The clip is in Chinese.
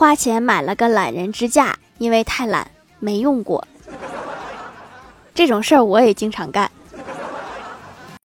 花钱买了个懒人支架，因为太懒没用过。这种事儿我也经常干。